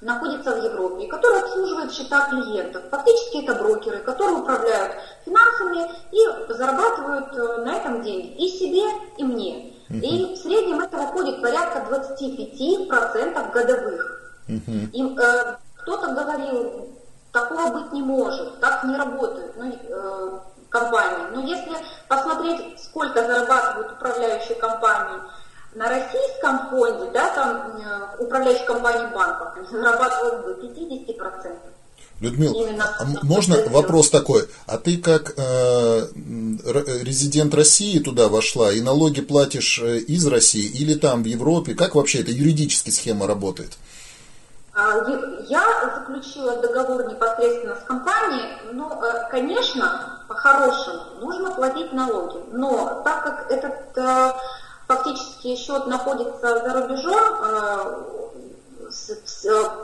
находится в Европе, которая обслуживает счета клиентов. Фактически это брокеры, которые управляют финансами и зарабатывают э, на этом деньги и себе, и мне. Uh-huh. И в среднем это выходит порядка 25% годовых. Uh-huh. И э, кто-то говорил, такого быть не может, так не работает ну, э, компания. Но если посмотреть, сколько зарабатывают управляющие компании на российском фонде, да, там э, управляющие компании банков, они зарабатывают до 50%. Людмила, а можно вопрос такой? А ты как э, резидент России туда вошла и налоги платишь э, из России или там в Европе? Как вообще эта юридически схема работает? А, я заключила договор непосредственно с компанией, но, э, конечно, по-хорошему нужно платить налоги. Но так как этот э, фактически счет находится за рубежом,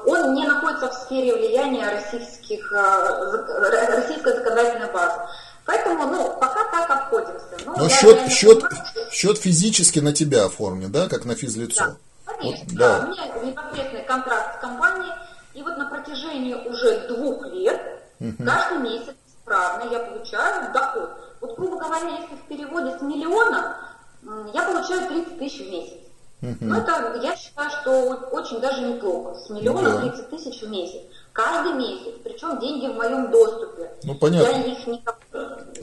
он не находится в сфере влияния российских, э, российской законодательной базы. Поэтому, ну, пока так обходимся. Ну, Но счет, счет, счет физически на тебя оформлен, да, как на физлицо? Да, конечно, да. да. У меня непосредственный контракт с компанией, и вот на протяжении уже двух лет, угу. каждый месяц справно я получаю доход. Вот, грубо говоря, если в переводе с миллиона, я получаю 30 тысяч в месяц. Угу. Ну, это, я считаю, что очень даже неплохо. С миллиона да. 30 тысяч в месяц. Каждый месяц. Причем деньги в моем доступе. Ну, понятно. Я их не...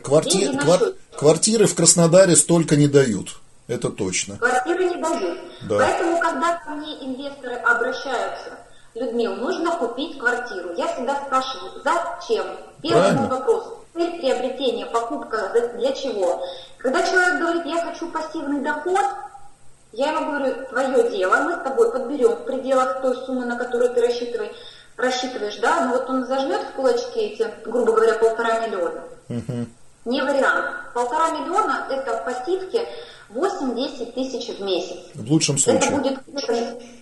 Кварти... Квар... Квартиры в Краснодаре столько не дают. Это точно. Квартиры не дают. Да. Поэтому, когда ко мне инвесторы обращаются, Людмила, нужно купить квартиру. Я всегда спрашиваю, зачем? Первый мой вопрос. Цель приобретения, покупка для чего? Когда человек говорит, я хочу пассивный доход, я ему говорю, твое дело, мы с тобой подберем в пределах той суммы, на которую ты рассчитываешь, рассчитываешь, да, но вот он зажмет в кулачки эти, грубо говоря, полтора миллиона. Угу. Не вариант. Полтора миллиона – это пассивки 8-10 тысяч в месяц. В лучшем случае. Это будет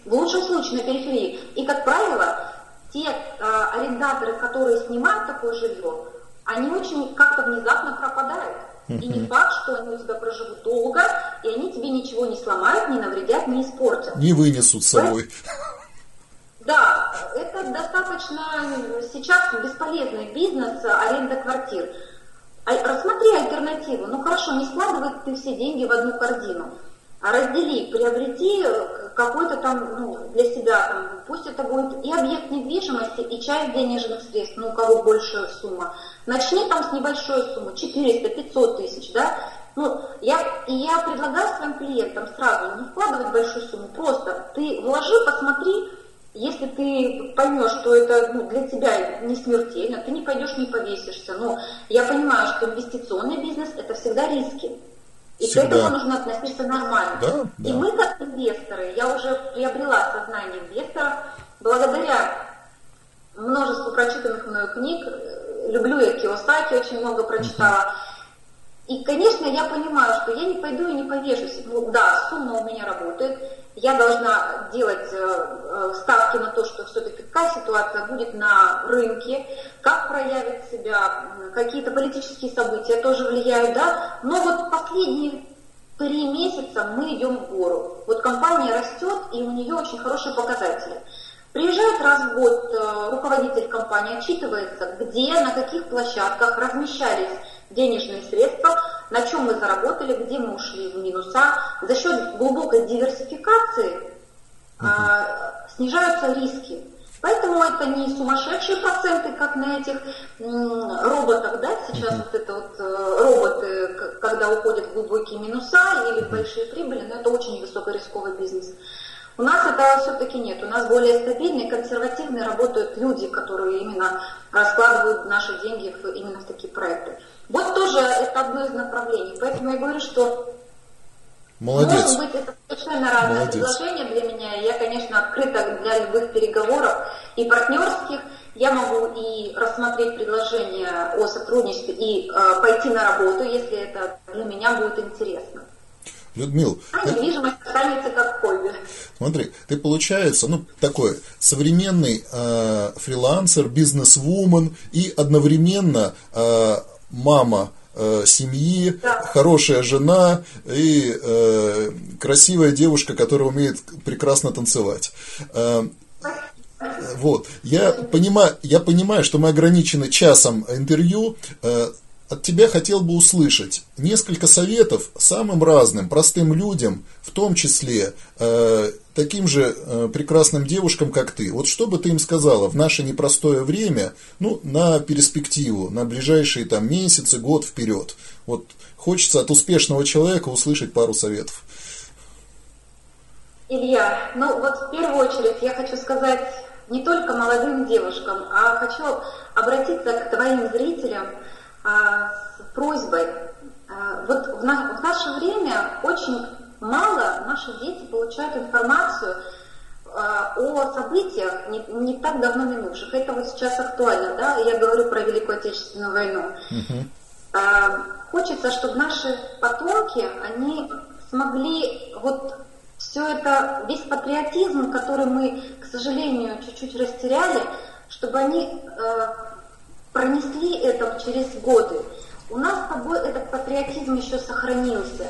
в лучшем случае на периферии. И, как правило, те а, арендаторы, которые снимают такое жилье, они очень как-то внезапно пропадают. И не факт, что они у тебя проживут долго, и они тебе ничего не сломают, не навредят, не испортят. Не вынесут с собой. Да, это достаточно сейчас бесполезный бизнес аренда квартир. А, рассмотри альтернативу. Ну хорошо, не складывай ты все деньги в одну корзину, а раздели, приобрети э, какой-то там, ну, для себя, там, пусть это будет и объект недвижимости, и часть денежных средств, ну, у кого большая сумма. Начни там с небольшой суммы, 400-500 тысяч, да, ну, я, и я предлагаю своим клиентам сразу не вкладывать большую сумму, просто ты вложи, посмотри, если ты поймешь, что это ну, для тебя не смертельно, ты не пойдешь, не повесишься. Но я понимаю, что инвестиционный бизнес – это всегда риски. И Всегда. к этому нужно относиться нормально. Да, да. И мы, как инвесторы, я уже приобрела сознание инвестора благодаря множеству прочитанных мною книг. Люблю я Киосаки, очень много прочитала. И, конечно, я понимаю, что я не пойду и не повешусь. Ну, да, сумма у меня работает. Я должна делать э, ситуация будет на рынке, как проявит себя, какие-то политические события тоже влияют, да. Но вот последние три месяца мы идем в гору. Вот компания растет, и у нее очень хорошие показатели. Приезжает раз в год э, руководитель компании, отчитывается, где, на каких площадках размещались денежные средства, на чем мы заработали, где мы ушли в минуса. За счет глубокой диверсификации а, снижаются риски. Поэтому это не сумасшедшие проценты, как на этих роботах, да, сейчас вот это вот э, роботы, когда уходят в глубокие минуса или в большие прибыли, но это очень высокорисковый бизнес. У нас это все-таки нет. У нас более стабильные, консервативные работают люди, которые именно раскладывают наши деньги именно в такие проекты. Вот тоже это одно из направлений. Поэтому я говорю, что Молодец. Может быть, это совершенно разное Молодец. предложение для меня. Я, конечно, открыта для любых переговоров и партнерских, Я могу и рассмотреть предложение о сотрудничестве и э, пойти на работу, если это для меня будет интересно. Людмил, а ты, недвижимость останется как хобби. Смотри, ты получается, ну, такой современный э, фрилансер, бизнес-вумен и одновременно э, мама э, семьи, хорошая жена и э, красивая девушка, которая умеет прекрасно танцевать. Э, вот. Я понимаю, я понимаю, что мы ограничены часом интервью. Э, от тебя хотел бы услышать несколько советов самым разным, простым людям, в том числе таким же э, прекрасным девушкам, как ты. Вот что бы ты им сказала в наше непростое время, ну, на перспективу, на ближайшие там месяцы, год вперед. Вот хочется от успешного человека услышать пару советов. Илья, ну вот в первую очередь я хочу сказать не только молодым девушкам, а хочу обратиться к твоим зрителям а, с просьбой. А, вот в, на, в наше время очень мало наши дети получают информацию а, о событиях не, не так давно минувших. Это вот сейчас актуально, да, я говорю про Великую Отечественную войну. А, хочется, чтобы наши потомки, они смогли вот все это, весь патриотизм, который мы, к сожалению, чуть-чуть растеряли, чтобы они э, пронесли это через годы. У нас с тобой этот патриотизм еще сохранился.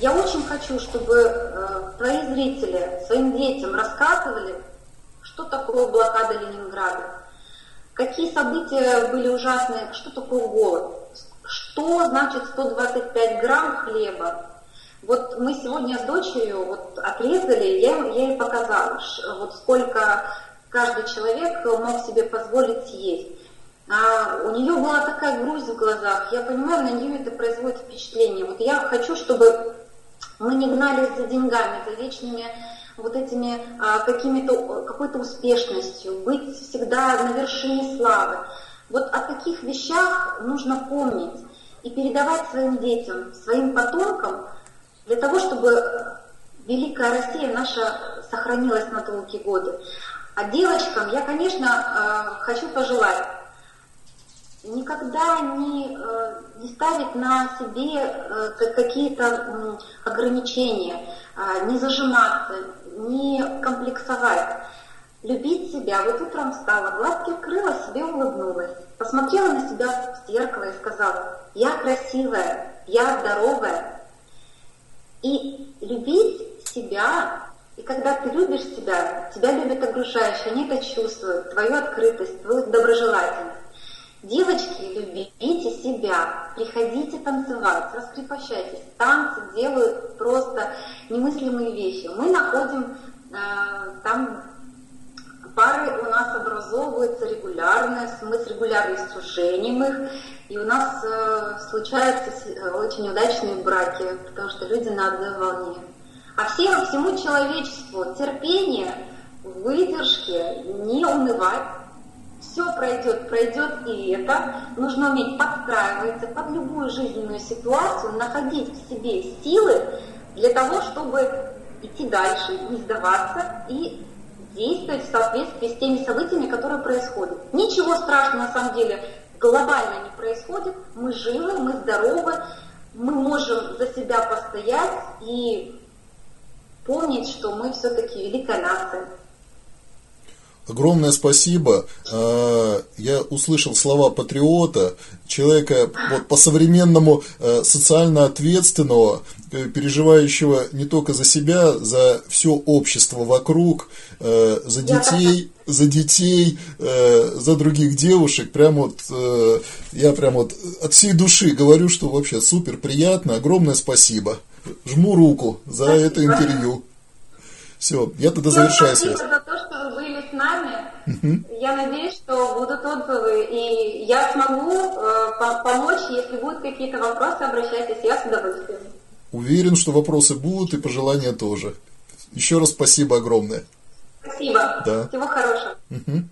Я очень хочу, чтобы э, твои зрители своим детям рассказывали, что такое блокада Ленинграда, какие события были ужасные, что такое голод, что значит 125 грамм хлеба, вот мы сегодня с дочерью вот отрезали, я, я ей показала, вот сколько каждый человек мог себе позволить съесть. А у нее была такая грусть в глазах, я понимаю, на нее это производит впечатление. Вот я хочу, чтобы мы не гнались за деньгами, за вечными вот этими а, какими-то, какой-то успешностью, быть всегда на вершине славы. Вот о таких вещах нужно помнить и передавать своим детям, своим потомкам – для того, чтобы великая Россия наша сохранилась на долгие годы. А девочкам я, конечно, э, хочу пожелать никогда не, э, не ставить на себе э, какие-то ограничения, не зажиматься, не комплексовать. Любить себя. Вот утром встала, глазки открыла, себе улыбнулась. Посмотрела на себя в зеркало и сказала, я красивая, я здоровая, и любить себя, и когда ты любишь себя, тебя любят окружающие, они это чувствуют, твою открытость, твою доброжелательность. Девочки, любите себя, приходите танцевать, раскрепощайтесь. Танцы делают просто немыслимые вещи. Мы находим э, там пары у нас образовываются регулярно, мы с регулярностью женим их, и у нас э, случаются э, очень удачные браки, потому что люди на одной волне. А всем, всему человечеству терпение, выдержки, не унывать. Все пройдет, пройдет и это. Нужно уметь подстраиваться под любую жизненную ситуацию, находить в себе силы для того, чтобы идти дальше, не сдаваться и действовать в соответствии с теми событиями, которые происходят. Ничего страшного на самом деле глобально не происходит. Мы живы, мы здоровы, мы можем за себя постоять и помнить, что мы все-таки великая нация. Огромное спасибо. А, я услышал слова патриота, человека вот, по-современному э, социально ответственного, э, переживающего не только за себя, за все общество вокруг, э, за детей, за детей, за других девушек. Прям вот я прям вот от всей души говорю, что вообще супер приятно. Огромное спасибо. Жму руку за спасибо. это интервью. Все, я тогда завершаю связь. Угу. Я надеюсь, что будут отзывы, и я смогу э, помочь, если будут какие-то вопросы, обращайтесь, я с удовольствием. Уверен, что вопросы будут и пожелания тоже. Еще раз спасибо огромное. Спасибо. Да. Всего хорошего. Угу.